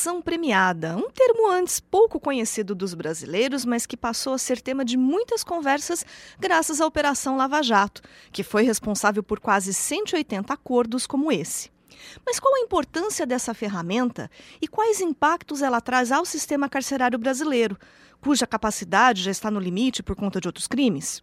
Delação premiada, um termo antes pouco conhecido dos brasileiros, mas que passou a ser tema de muitas conversas graças à Operação Lava Jato, que foi responsável por quase 180 acordos como esse. Mas qual a importância dessa ferramenta e quais impactos ela traz ao sistema carcerário brasileiro, cuja capacidade já está no limite por conta de outros crimes?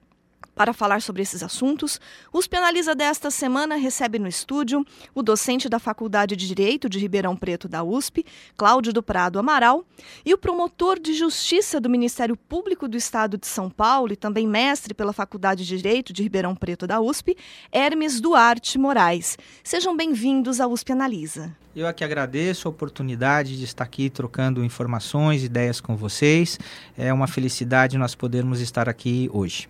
Para falar sobre esses assuntos, USP Analisa desta semana recebe no estúdio o docente da Faculdade de Direito de Ribeirão Preto da USP, Cláudio do Prado Amaral, e o promotor de Justiça do Ministério Público do Estado de São Paulo e também mestre pela Faculdade de Direito de Ribeirão Preto da USP, Hermes Duarte Moraes. Sejam bem-vindos ao USP Analisa. Eu aqui agradeço a oportunidade de estar aqui trocando informações, ideias com vocês. É uma felicidade nós podermos estar aqui hoje.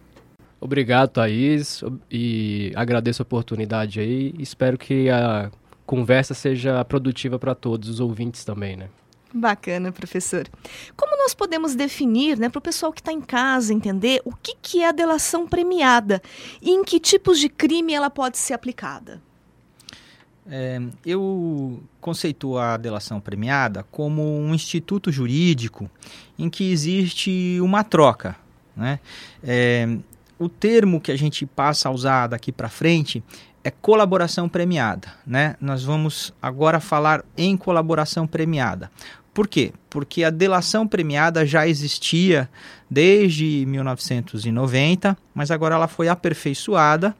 Obrigado, Thaís, e agradeço a oportunidade aí. Espero que a conversa seja produtiva para todos os ouvintes também, né? Bacana, professor. Como nós podemos definir, né, para o pessoal que está em casa entender, o que, que é a delação premiada e em que tipos de crime ela pode ser aplicada? É, eu conceituo a delação premiada como um instituto jurídico em que existe uma troca. Né? É, o termo que a gente passa a usar daqui para frente é colaboração premiada, né? Nós vamos agora falar em colaboração premiada. Por quê? Porque a delação premiada já existia desde 1990, mas agora ela foi aperfeiçoada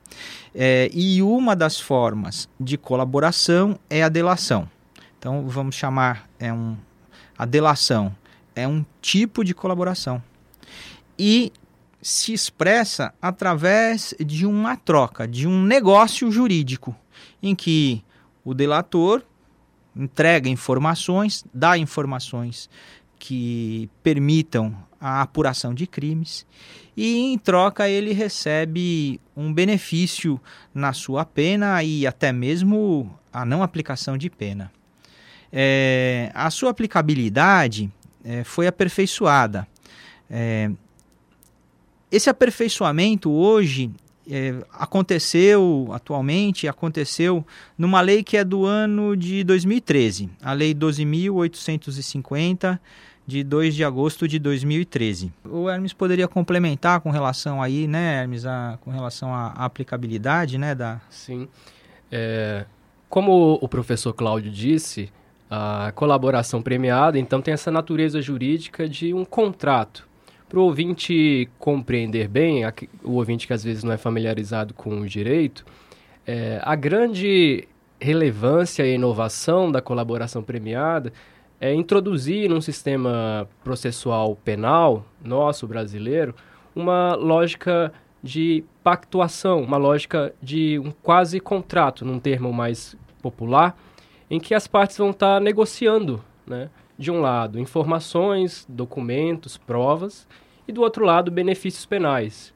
é, e uma das formas de colaboração é a delação. Então vamos chamar é um, a delação é um tipo de colaboração e se expressa através de uma troca, de um negócio jurídico, em que o delator entrega informações, dá informações que permitam a apuração de crimes e em troca ele recebe um benefício na sua pena e até mesmo a não aplicação de pena. É, a sua aplicabilidade é, foi aperfeiçoada. É, esse aperfeiçoamento hoje é, aconteceu atualmente, aconteceu numa lei que é do ano de 2013, a Lei 12.850, de 2 de agosto de 2013. O Hermes poderia complementar com relação aí, né, Hermes, a, com relação à aplicabilidade, né, da... Sim. É, como o professor Cláudio disse, a colaboração premiada, então, tem essa natureza jurídica de um contrato para o ouvinte compreender bem, o ouvinte que às vezes não é familiarizado com o direito, é, a grande relevância e inovação da colaboração premiada é introduzir num sistema processual penal nosso brasileiro uma lógica de pactuação, uma lógica de um quase contrato, num termo mais popular, em que as partes vão estar negociando, né? De um lado, informações, documentos, provas, e do outro lado, benefícios penais.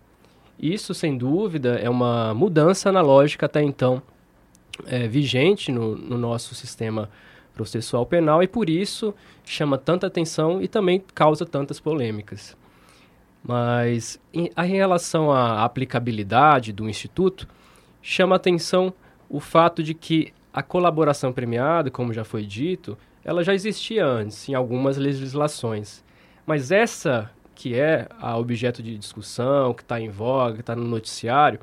Isso, sem dúvida, é uma mudança na lógica até então é, vigente no, no nosso sistema processual penal e por isso chama tanta atenção e também causa tantas polêmicas. Mas em, em relação à aplicabilidade do Instituto, chama atenção o fato de que a colaboração premiada, como já foi dito, ela já existia antes em algumas legislações. Mas essa, que é a objeto de discussão, que está em voga, que está no noticiário,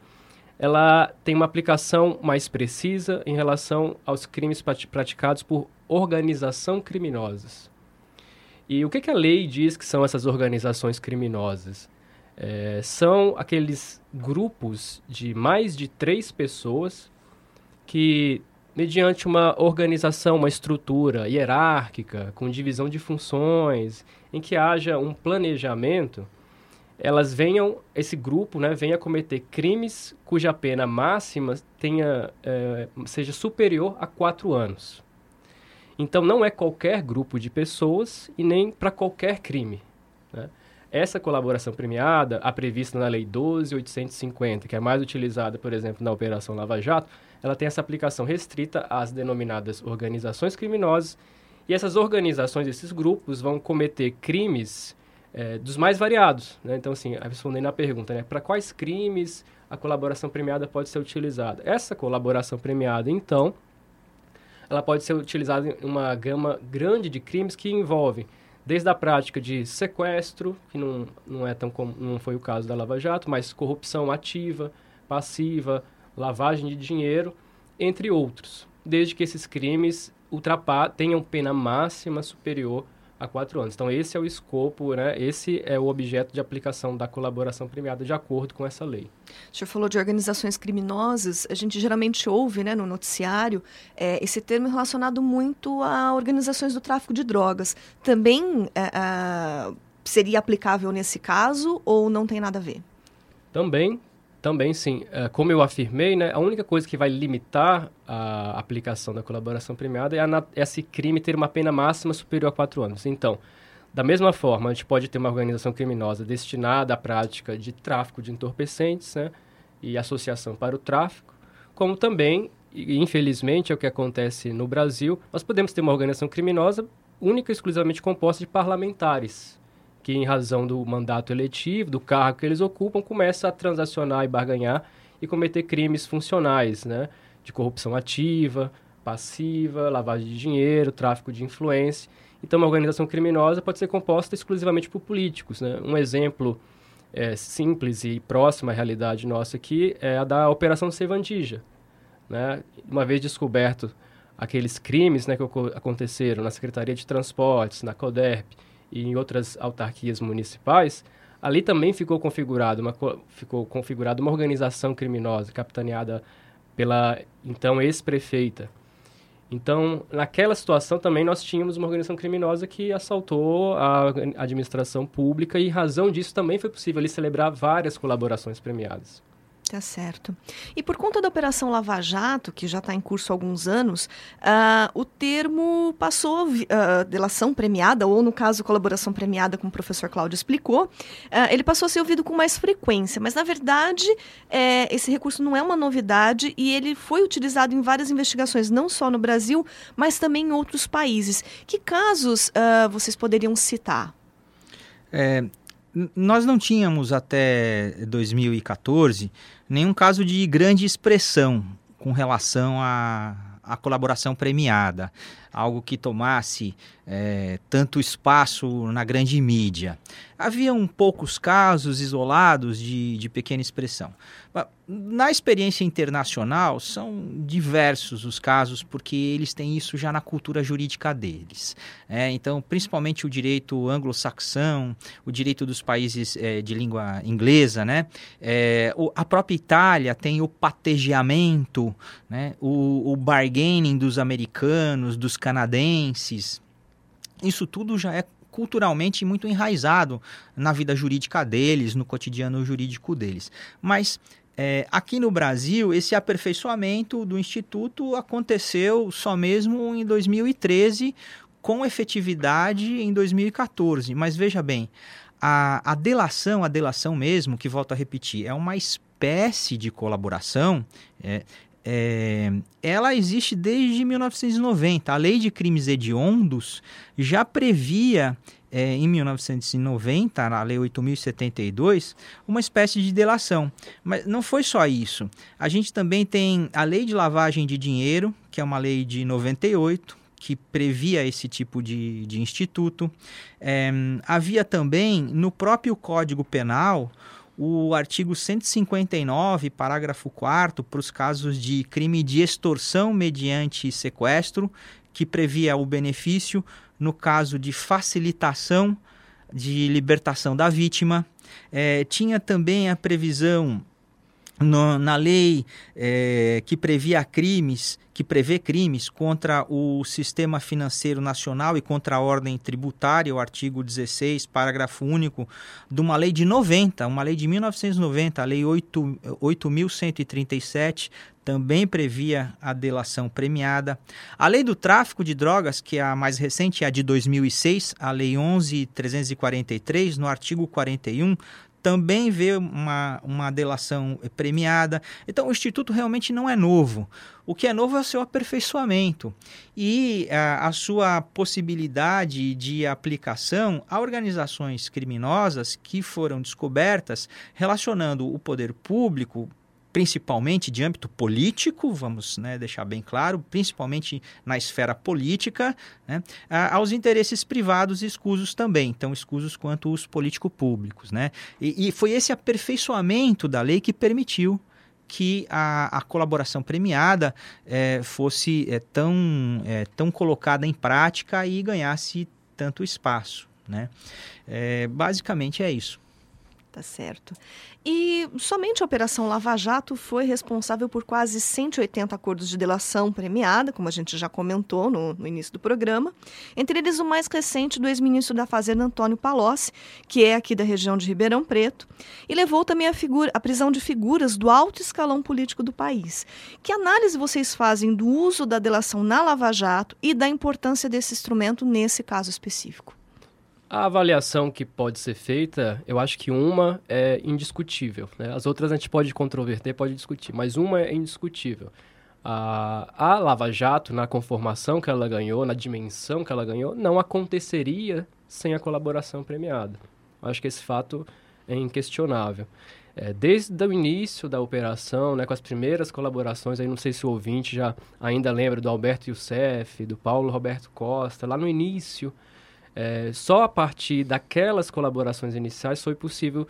ela tem uma aplicação mais precisa em relação aos crimes praticados por organização criminosas. E o que, que a lei diz que são essas organizações criminosas? É, são aqueles grupos de mais de três pessoas que mediante uma organização, uma estrutura hierárquica, com divisão de funções, em que haja um planejamento, elas venham, esse grupo, né, venha cometer crimes cuja pena máxima tenha, é, seja superior a quatro anos. Então, não é qualquer grupo de pessoas e nem para qualquer crime. Né? Essa colaboração premiada, a prevista na Lei 12.850, que é mais utilizada, por exemplo, na Operação Lava Jato, ela tem essa aplicação restrita às denominadas organizações criminosas. E essas organizações, esses grupos, vão cometer crimes é, dos mais variados. Né? Então, assim, respondendo à pergunta, né? para quais crimes a colaboração premiada pode ser utilizada? Essa colaboração premiada, então, ela pode ser utilizada em uma gama grande de crimes que envolvem desde a prática de sequestro, que não, não, é tão não foi o caso da Lava Jato, mas corrupção ativa, passiva, lavagem de dinheiro, entre outros, desde que esses crimes tenham pena máxima superior a quatro anos. Então, esse é o escopo, né? esse é o objeto de aplicação da colaboração premiada de acordo com essa lei. O senhor falou de organizações criminosas, a gente geralmente ouve né, no noticiário é, esse termo relacionado muito a organizações do tráfico de drogas. Também é, é, seria aplicável nesse caso ou não tem nada a ver? Também também, sim. É, como eu afirmei, né, a única coisa que vai limitar a aplicação da colaboração premiada é, é esse crime ter uma pena máxima superior a quatro anos. Então, da mesma forma, a gente pode ter uma organização criminosa destinada à prática de tráfico de entorpecentes né, e associação para o tráfico, como também, infelizmente é o que acontece no Brasil, nós podemos ter uma organização criminosa única e exclusivamente composta de parlamentares que, em razão do mandato eletivo, do cargo que eles ocupam, começa a transacionar e barganhar e cometer crimes funcionais, né? De corrupção ativa, passiva, lavagem de dinheiro, tráfico de influência. Então, uma organização criminosa pode ser composta exclusivamente por políticos, né? Um exemplo é, simples e próximo à realidade nossa aqui é a da Operação Sevandija, né? Uma vez descoberto aqueles crimes né, que aconteceram na Secretaria de Transportes, na CODERP, e em outras autarquias municipais, ali também ficou configurado uma, ficou configurada uma organização criminosa capitaneada pela então ex-prefeita. Então, naquela situação também nós tínhamos uma organização criminosa que assaltou a administração pública e, em razão disso, também foi possível ali celebrar várias colaborações premiadas. Tá certo. E por conta da Operação Lava Jato, que já está em curso há alguns anos, uh, o termo passou, uh, delação premiada, ou no caso, colaboração premiada, como o professor Cláudio explicou, uh, ele passou a ser ouvido com mais frequência. Mas, na verdade, é, esse recurso não é uma novidade e ele foi utilizado em várias investigações, não só no Brasil, mas também em outros países. Que casos vocês poderiam citar? É, nós não tínhamos até 2014 nenhum caso de grande expressão com relação à, à colaboração premiada, algo que tomasse é, tanto espaço na grande mídia. Haviam poucos casos isolados de, de pequena expressão. Na experiência internacional, são diversos os casos, porque eles têm isso já na cultura jurídica deles. É, então, principalmente o direito anglo-saxão, o direito dos países é, de língua inglesa, né? É, o, a própria Itália tem o pategiamento, né? o, o bargaining dos americanos, dos canadenses. Isso tudo já é culturalmente muito enraizado na vida jurídica deles, no cotidiano jurídico deles. Mas é, aqui no Brasil, esse aperfeiçoamento do Instituto aconteceu só mesmo em 2013, com efetividade em 2014. Mas veja bem, a, a delação, a delação mesmo, que volto a repetir, é uma espécie de colaboração. É, é, ela existe desde 1990. A lei de crimes hediondos já previa, é, em 1990, na lei 8.072, uma espécie de delação. Mas não foi só isso. A gente também tem a lei de lavagem de dinheiro, que é uma lei de 98, que previa esse tipo de, de instituto. É, havia também no próprio Código Penal o artigo 159, parágrafo 4 para os casos de crime de extorsão mediante sequestro, que previa o benefício no caso de facilitação de libertação da vítima. É, tinha também a previsão no, na lei é, que previa crimes, que prevê crimes contra o sistema financeiro nacional e contra a ordem tributária, o artigo 16, parágrafo único, de uma lei de 90, uma lei de 1990, a lei 8.137, também previa a delação premiada. A lei do tráfico de drogas, que é a mais recente, é a de 2006, a lei 11.343, no artigo 41, também vê uma, uma delação premiada. Então, o Instituto realmente não é novo. O que é novo é o seu aperfeiçoamento e a, a sua possibilidade de aplicação a organizações criminosas que foram descobertas relacionando o poder público, principalmente de âmbito político, vamos né, deixar bem claro, principalmente na esfera política, né, aos interesses privados escusos também, tão escusos quanto os político-públicos. Né? E, e, foi esse aperfeiçoamento da lei que permitiu que a, a colaboração premiada é, fosse é, tão, é, tão colocada em prática e ganhasse tanto espaço. Né? basicamente é isso. Tá certo. E somente a Operação Lava Jato foi responsável por quase 180 acordos de delação premiada, como a gente já comentou no, no início do programa. Entre eles, o mais recente do ex-ministro da Fazenda, Antônio Palocci, que é aqui da região de Ribeirão Preto, e levou também a, figura, a prisão de figuras do alto escalão político do país. Que análise vocês fazem do uso da delação na Lava Jato e da importância desse instrumento nesse caso específico? A avaliação que pode ser feita, eu acho que uma é indiscutível. Né? As outras a gente pode controverter, pode discutir, mas uma é indiscutível. A, a Lava Jato, na conformação que ela ganhou, na dimensão que ela ganhou, não aconteceria sem a colaboração premiada. Acho que esse fato é inquestionável. É, desde o início da operação, né, com as primeiras colaborações, aí não sei se o ouvinte já ainda lembra do Alberto Youssef, do Paulo Roberto Costa, lá no início é, só a partir daquelas colaborações iniciais foi possível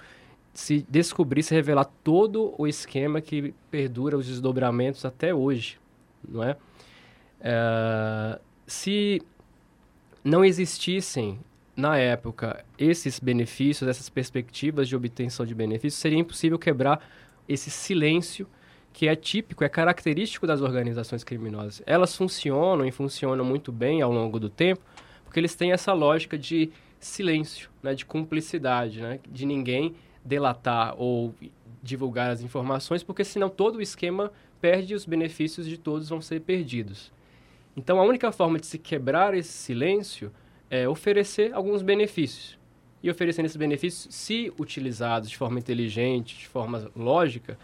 se descobrir, se revelar todo o esquema que perdura os desdobramentos até hoje, não é? é se não existissem na época esses benefícios, essas perspectivas de obtenção de benefícios, seria impossível quebrar esse silêncio que é típico, é característico das organizações criminosas. Elas funcionam e funcionam muito bem ao longo do tempo, porque eles têm essa lógica de silêncio, né, de cumplicidade, né, de ninguém delatar ou divulgar as informações, porque senão todo o esquema perde e os benefícios de todos vão ser perdidos. Então, a única forma de se quebrar esse silêncio é oferecer alguns benefícios. E oferecendo esses benefícios, se utilizados de forma inteligente, de forma lógica,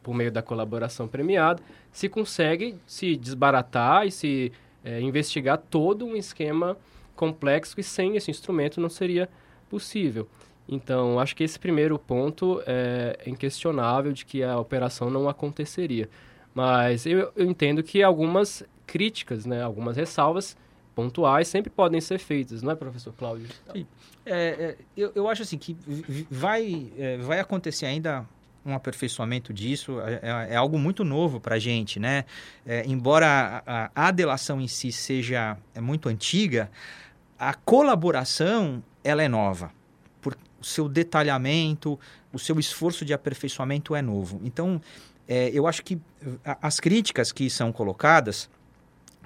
por meio da colaboração premiada, se consegue se desbaratar e se é, investigar todo um esquema complexo e sem esse instrumento não seria possível. Então, acho que esse primeiro ponto é inquestionável de que a operação não aconteceria. Mas eu, eu entendo que algumas críticas, né, algumas ressalvas pontuais sempre podem ser feitas, não é, professor Cláudio? Sim. É, é, eu, eu acho assim que vai, é, vai acontecer ainda um aperfeiçoamento disso, é, é, é algo muito novo para a gente, né? É, embora a, a, delação em si seja é muito antiga, a colaboração ela é nova. Por, o seu detalhamento, o seu esforço de aperfeiçoamento é novo. Então, é, eu acho que as críticas que são colocadas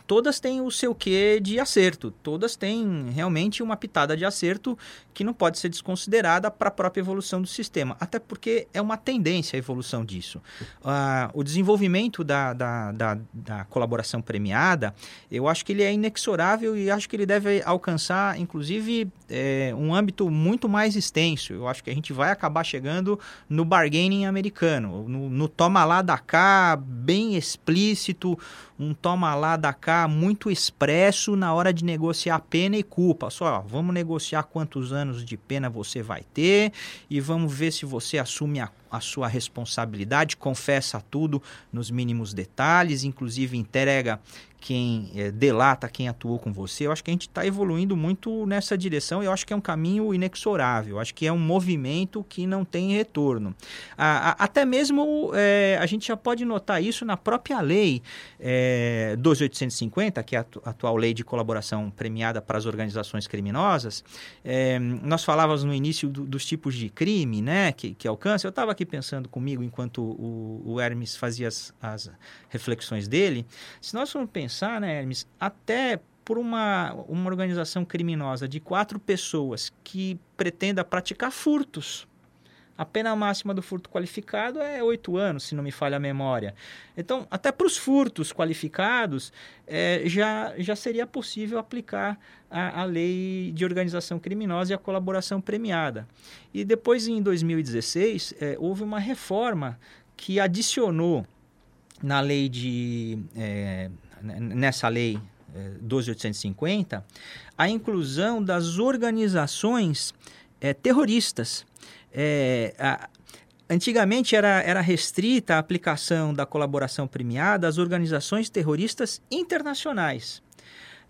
todas têm o seu quê de acerto, todas têm realmente uma pitada de acerto que não pode ser desconsiderada para a própria evolução do sistema, até porque é uma tendência a evolução disso. Uh, o desenvolvimento da, da, da, da, colaboração premiada, eu acho que ele é inexorável e acho que ele deve alcançar, inclusive, é, um âmbito muito mais extenso. Eu acho que a gente vai acabar chegando no bargaining americano, no, no toma lá da cá, bem explícito, um toma lá da cá muito expresso na hora de negociar pena e culpa. Só, ó, vamos negociar quantos anos de pena você vai ter e vamos ver se você assume a, a sua responsabilidade, confessa tudo nos mínimos detalhes, inclusive entrega quem é, delata quem atuou com você. Eu acho que a gente está evoluindo muito nessa direção e eu acho que é um caminho inexorável. Eu acho que é um movimento que não tem retorno. A, a, até mesmo é, a gente já pode notar isso na própria lei é, 2850, que é a atual lei de colaboração premiada para as organizações criminosas. Nós falávamos no início do, dos tipos de crime né, que, que alcança. Eu estava aqui pensando comigo enquanto o, o Hermes fazia as, as reflexões dele. Se nós formos pensar, né, Hermes, até por uma, uma organização criminosa de quatro pessoas que pretenda praticar furtos, a pena máxima do furto qualificado é oito anos, se não me falha a memória. Então, até para os furtos qualificados, é, já, já seria possível aplicar a, a lei de organização criminosa e a colaboração premiada. E depois, em 2016, é, houve uma reforma que adicionou na lei de. É, nessa lei 12.850, é, a inclusão das organizações é, terroristas. É, a, antigamente era, era restrita a aplicação da colaboração premiada às organizações terroristas internacionais.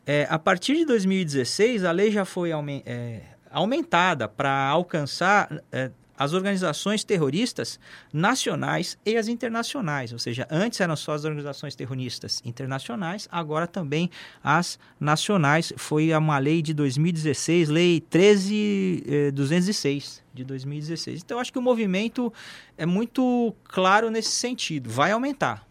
É, a partir de 2016, a lei já foi aument, é, aumentada para alcançar é, as organizações terroristas nacionais e as internacionais, ou seja, antes eram só as organizações terroristas internacionais, agora também as nacionais. Foi uma lei de 2016, lei 13206 de 2016. Então, acho que o movimento é muito claro nesse sentido, vai aumentar.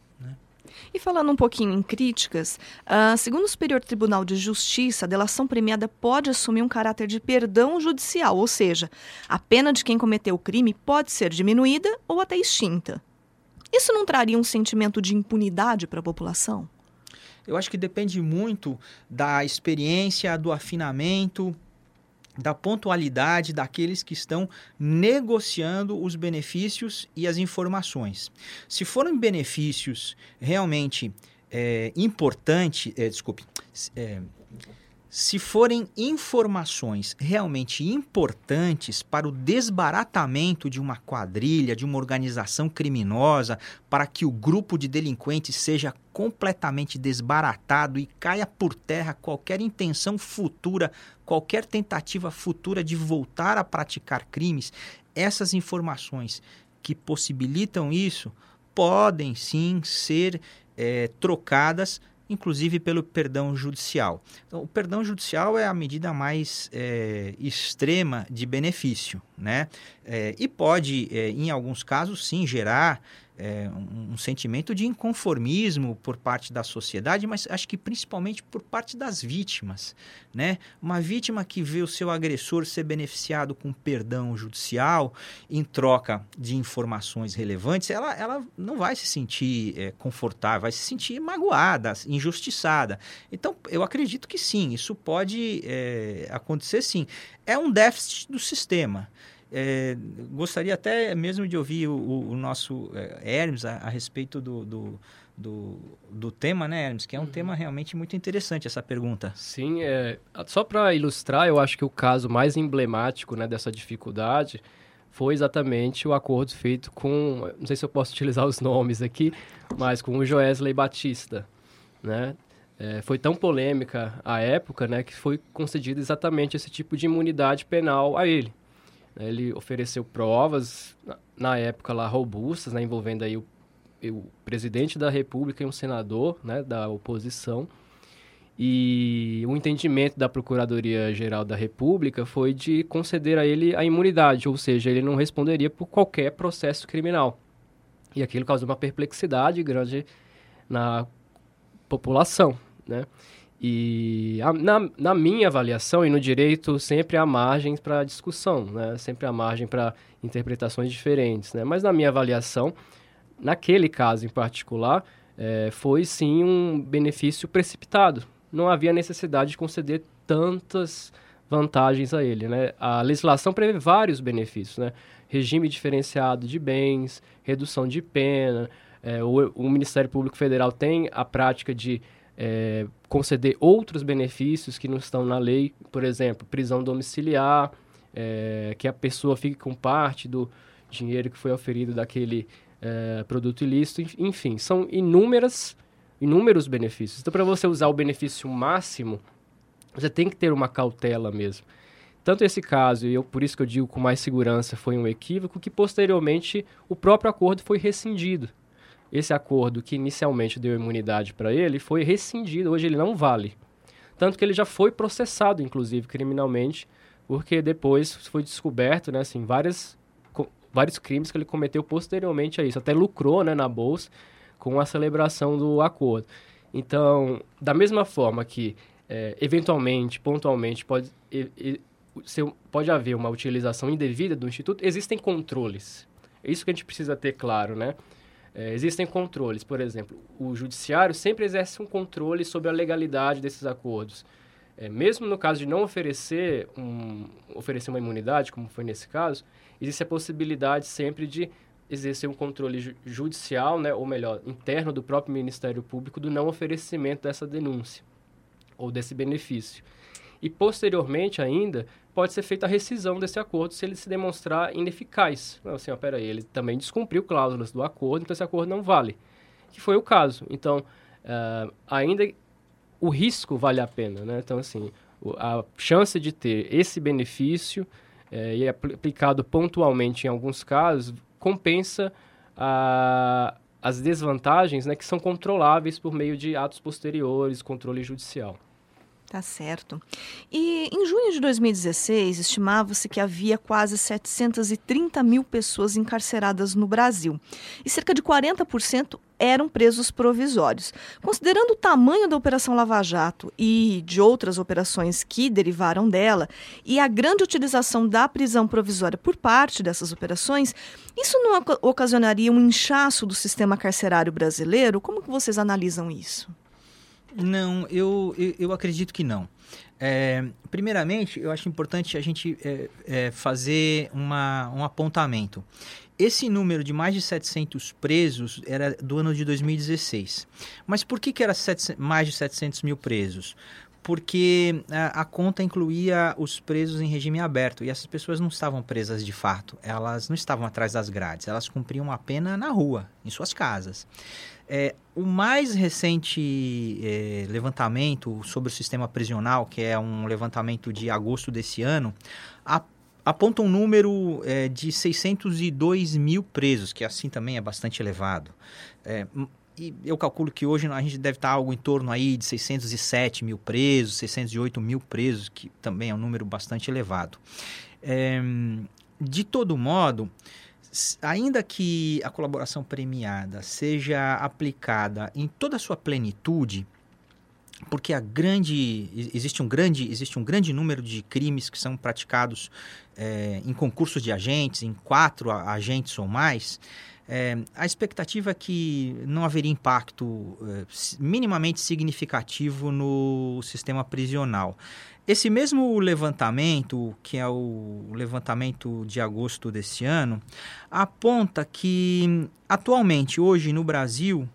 E falando um pouquinho em críticas, uh, segundo o Superior Tribunal de Justiça, a delação premiada pode assumir um caráter de perdão judicial, ou seja, a pena de quem cometeu o crime pode ser diminuída ou até extinta. Isso não traria um sentimento de impunidade para a população? Eu acho que depende muito da experiência, do afinamento, da pontualidade daqueles que estão negociando os benefícios e as informações. Se forem benefícios realmente é, importantes, é, desculpe, é, se forem informações realmente importantes para o desbaratamento de uma quadrilha, de uma organização criminosa, para que o grupo de delinquentes seja completamente desbaratado e caia por terra qualquer intenção futura, qualquer tentativa futura de voltar a praticar crimes, essas informações que possibilitam isso podem sim ser é, trocadas inclusive pelo perdão judicial. Então, o perdão judicial é a medida mais é, extrema de benefício, né? É, e pode, é, em alguns casos, sim, gerar é, um, um, sentimento de inconformismo por parte da sociedade, mas acho que principalmente por parte das vítimas. Né? Uma vítima que vê o seu agressor ser beneficiado com perdão judicial em troca de informações relevantes, ela, ela não vai se sentir é, confortável, vai se sentir magoada, injustiçada. Então, eu acredito que sim, isso pode é, acontecer sim. É um déficit do sistema. É, gostaria até mesmo de ouvir o, o nosso é, Hermes a, a respeito do, do, do, do, tema, né, Hermes? Que é um uhum. tema realmente muito interessante essa pergunta. Sim, é, só para ilustrar, eu acho que o caso mais emblemático né, dessa dificuldade foi exatamente o acordo feito com, não sei se eu posso utilizar os nomes aqui, mas com o Joesley Batista, né? É, foi tão polêmica a época, né, que foi concedido exatamente esse tipo de imunidade penal a ele. Ele ofereceu provas, na época lá, robustas, né, envolvendo aí o, o, presidente da República e um senador né, da oposição. E o entendimento da Procuradoria-Geral da República foi de conceder a ele a imunidade, ou seja, ele não responderia por qualquer processo criminal. E aquilo causou uma perplexidade grande na população, né? E a, na, na minha avaliação e no direito sempre há margens para discussão, né? sempre há margem para interpretações diferentes. Né? Mas na minha avaliação, naquele caso em particular, é, foi sim um benefício precipitado. Não havia necessidade de conceder tantas vantagens a ele. Né? A legislação prevê vários benefícios, né? regime diferenciado de bens, redução de pena. É, o, o Ministério Público Federal tem a prática de é, conceder outros benefícios que não estão na lei, por exemplo, prisão domiciliar, é, que a pessoa fique com parte do dinheiro que foi oferido daquele é, produto ilícito, enfim, são inúmeras inúmeros benefícios. Então, para você usar o benefício máximo, você tem que ter uma cautela mesmo. Tanto esse caso, e eu, por isso que eu digo com mais segurança, foi um equívoco, que posteriormente o próprio acordo foi rescindido. Esse acordo que inicialmente deu imunidade para ele foi rescindido, hoje ele não vale. Tanto que ele já foi processado, inclusive, criminalmente, porque depois foi descoberto, né, assim, várias, vários crimes que ele cometeu posteriormente a isso. Até lucrou, né, na bolsa com a celebração do acordo. Então, da mesma forma que, é, eventualmente, pontualmente, pode, e, e, se, pode haver uma utilização indevida do Instituto, existem controles. É isso que a gente precisa ter claro, né? É, existem controles, por exemplo, o judiciário sempre exerce um controle sobre a legalidade desses acordos. É, mesmo no caso de não oferecer, um, oferecer uma imunidade, como foi nesse caso, existe a possibilidade sempre de exercer um controle ju judicial, né, ou melhor, interno do próprio Ministério Público do não oferecimento dessa denúncia ou desse benefício. E posteriormente ainda pode ser feita a rescisão desse acordo se ele se demonstrar ineficaz. Não, assim, ó, peraí, ele também descumpriu cláusulas do acordo, então esse acordo não vale. Que foi o caso. Então, uh, ainda o risco vale a pena, né? Então, assim, a chance de ter esse benefício é, e aplicado pontualmente em alguns casos compensa a, as desvantagens né, que são controláveis por meio de atos posteriores, controle judicial. Tá certo. E em junho de 2016, estimava-se que havia quase 730 mil pessoas encarceradas no Brasil. E cerca de 40% eram presos provisórios. Considerando o tamanho da Operação Lava Jato e de outras operações que derivaram dela, e a grande utilização da prisão provisória por parte dessas operações, isso não ocasionaria um inchaço do sistema carcerário brasileiro? Como que vocês analisam isso? Não, eu, eu, eu acredito que não. É, primeiramente, eu acho importante a gente é, é, fazer uma, um apontamento. Esse número de mais de 700 presos era do ano de 2016. Mas por que, que era mais de 700 mil presos? Porque a, a, conta incluía os presos em regime aberto e essas pessoas não estavam presas de fato, elas não estavam atrás das grades, elas cumpriam a pena na rua, em suas casas. É, o mais recente é, levantamento sobre o sistema prisional, que é um levantamento de agosto desse ano, a, aponta um número é, de 602 mil presos, que assim também é bastante elevado. É, e eu calculo que hoje a gente deve estar algo em torno aí de 607 mil presos, 608 mil presos, que também é um número bastante elevado. É, de todo modo, ainda que a colaboração premiada seja aplicada em toda a sua plenitude, porque a grande existe um grande existe um grande número de crimes que são praticados é, em concursos de agentes, em quatro agentes ou mais, é, a expectativa é que não haveria impacto é, minimamente significativo no sistema prisional. Esse mesmo levantamento, que é o levantamento de agosto desse ano, aponta que atualmente, hoje no Brasil,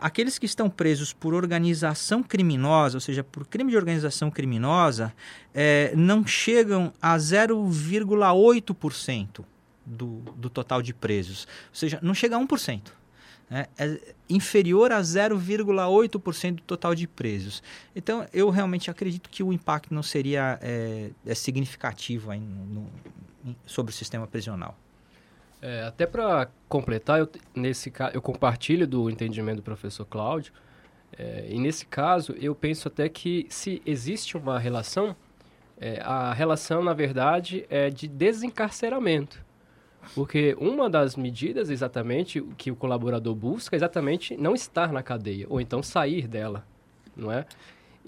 aqueles que estão presos por organização criminosa, ou seja, por crime de organização criminosa, é, não chegam a 0,8% do, do total de presos. Ou seja, não chega a 1% né, é inferior a 0,8% do total de presos. Então, eu realmente acredito que o impacto não seria é, é significativo aí no, sobre o sistema prisional. É, até para completar, eu, nesse, eu compartilho do entendimento do professor Cláudio, é, e nesse caso eu penso até que se existe uma relação, é, a relação, na verdade, é de desencarceramento. Porque uma das medidas exatamente que o colaborador busca é exatamente não estar na cadeia, ou então sair dela, não é?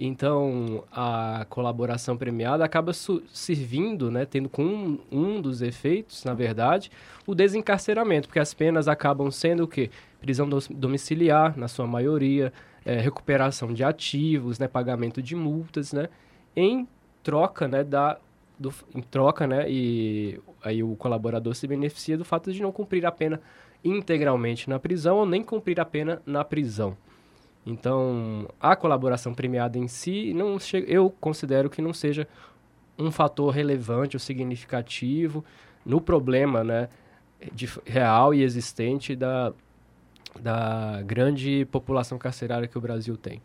Então, a colaboração premiada acaba servindo, né, tendo como um, dos efeitos, na verdade, o desencarceramento, porque as penas acabam sendo o quê? Prisão domiciliar, na sua maioria, é, recuperação de ativos, né, pagamento de multas, né, em troca né, da do, em troca, né? E aí o colaborador se beneficia do fato de não cumprir a pena integralmente na prisão ou nem cumprir a pena na prisão. Então, a colaboração premiada em si, não eu considero que não seja um fator relevante ou significativo no problema né, de, real e existente da, da grande população carcerária que o Brasil tem.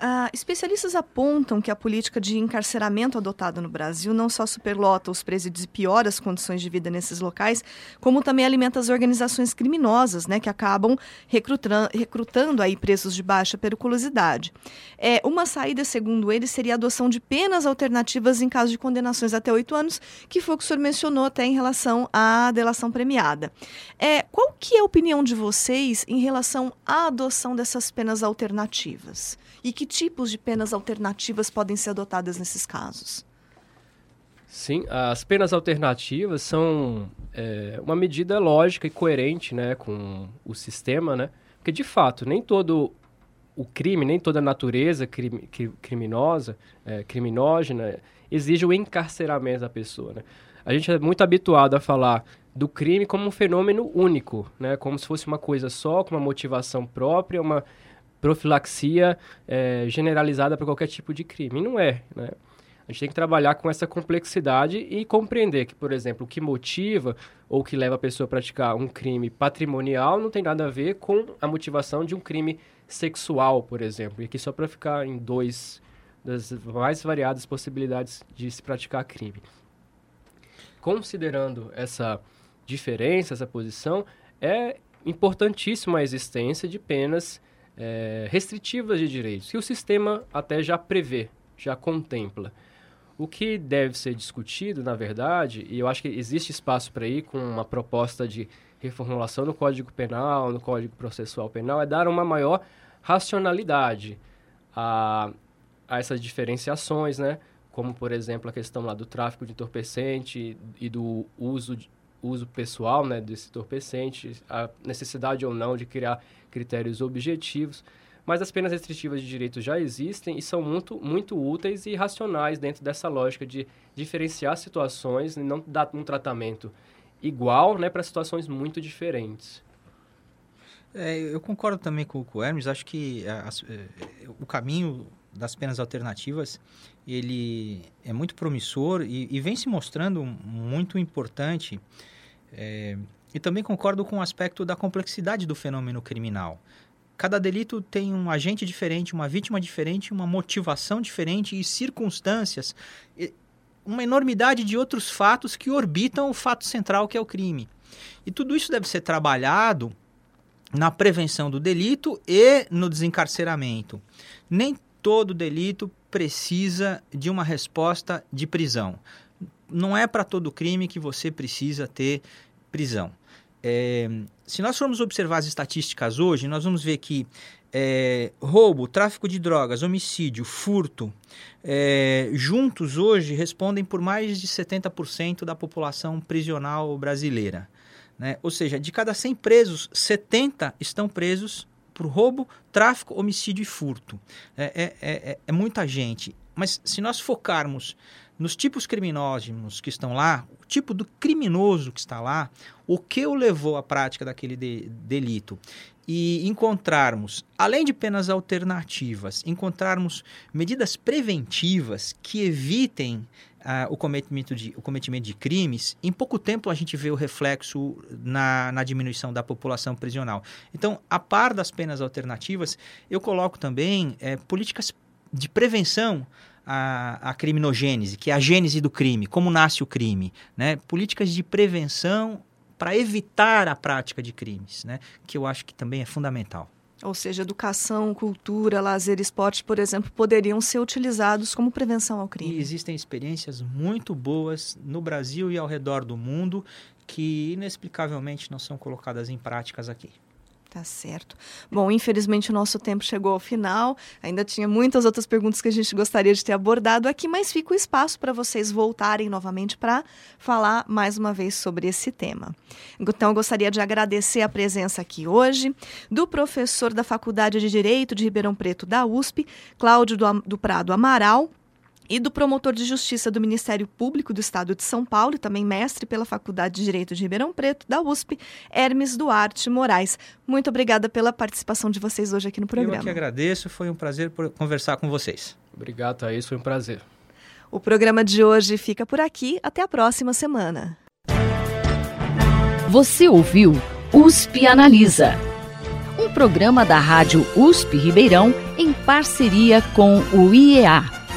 Uh, especialistas apontam que a política de encarceramento adotada no Brasil não só superlota os presídios e piora as condições de vida nesses locais, como também alimenta as organizações criminosas, né, que acabam recrutando, recrutando aí presos de baixa periculosidade. É, uma saída, segundo eles, seria a adoção de penas alternativas em caso de condenações até oito anos, que foi o que o senhor mencionou até em relação à delação premiada. É, qual que é a opinião de vocês em relação à adoção dessas penas alternativas? E que tipos de penas alternativas podem ser adotadas nesses casos? Sim, as penas alternativas são é, uma medida lógica e coerente né, com o sistema, né? Porque, de fato, nem todo o crime, nem toda a natureza crime, criminosa, é, criminógena, exige o encarceramento da pessoa, né? A gente é muito habituado a falar do crime como um fenômeno único, né? Como se fosse uma coisa só, com uma motivação própria, uma profilaxia é, generalizada para qualquer tipo de crime. não é, né? A gente tem que trabalhar com essa complexidade e compreender que, por exemplo, o que motiva ou que leva a pessoa a praticar um crime patrimonial não tem nada a ver com a motivação de um crime sexual, por exemplo. E aqui só para ficar em dois das mais variadas possibilidades de se praticar crime. Considerando essa diferença, essa posição, é importantíssima a existência de penas é, restritivas de direitos, que o sistema até já prevê, já contempla. O que deve ser discutido, na verdade, e eu acho que existe espaço para ir com uma proposta de reformulação no Código Penal, no Código Processual Penal, é dar uma maior racionalidade a, a essas diferenciações, né? Como, por exemplo, a questão lá do tráfico de entorpecente e do uso, uso pessoal né, desse entorpecente, a necessidade ou não de criar critérios objetivos, mas as penas restritivas de direito já existem e são muito, muito úteis e racionais dentro dessa lógica de diferenciar situações e não dar um tratamento igual né, para situações muito diferentes. É, eu concordo também com, com o Hermes, acho que é, as, é, o caminho das penas alternativas ele é muito promissor e, e vem se mostrando muito importante é, e também concordo com o aspecto da complexidade do fenômeno criminal. Cada delito tem um agente diferente, uma vítima diferente, uma motivação diferente e circunstâncias, uma enormidade de outros fatos que orbitam o fato central que é o crime. E tudo isso deve ser trabalhado na prevenção do delito e no desencarceramento. Nem todo delito precisa de uma resposta de prisão. Não é para todo crime que você precisa ter prisão. É, se nós formos observar as estatísticas hoje, nós vamos ver que é, roubo, tráfico de drogas, homicídio, furto, é, juntos hoje respondem por mais de 70% da população prisional brasileira. Né? Ou seja, de cada 100 presos, 70 estão presos por roubo, tráfico, homicídio e furto. É, é, é, é muita gente. Mas se nós focarmos nos tipos criminosos que estão lá, o tipo do criminoso que está lá, o que o levou à prática daquele de, delito e encontrarmos, além de penas alternativas, encontrarmos medidas preventivas que evitem uh, o, cometimento de, o cometimento de crimes, em pouco tempo a gente vê o reflexo na, na diminuição da população prisional. Então, a par das penas alternativas, eu coloco também é, políticas de prevenção a, a criminogênese, que é a gênese do crime, como nasce o crime, né? políticas de prevenção para evitar a prática de crimes, né? que eu acho que também é fundamental. Ou seja, educação, cultura, lazer, esporte, por exemplo, poderiam ser utilizados como prevenção ao crime. E existem experiências muito boas no Brasil e ao redor do mundo que inexplicavelmente não são colocadas em práticas aqui. Tá certo. Bom, infelizmente o nosso tempo chegou ao final. Ainda tinha muitas outras perguntas que a gente gostaria de ter abordado aqui, mas fica o espaço para vocês voltarem novamente para falar mais uma vez sobre esse tema. Então, eu gostaria de agradecer a presença aqui hoje do professor da Faculdade de Direito de Ribeirão Preto da USP, Cláudio do Prado Amaral, e do promotor de justiça do Ministério Público do Estado de São Paulo, e também mestre pela Faculdade de Direito de Ribeirão Preto, da USP, Hermes Duarte Moraes. Muito obrigada pela participação de vocês hoje aqui no programa. Eu que agradeço, foi um prazer conversar com vocês. Obrigado, Thaís, foi um prazer. O programa de hoje fica por aqui, até a próxima semana. Você ouviu USP Analisa. Um programa da Rádio USP Ribeirão em parceria com o IEA,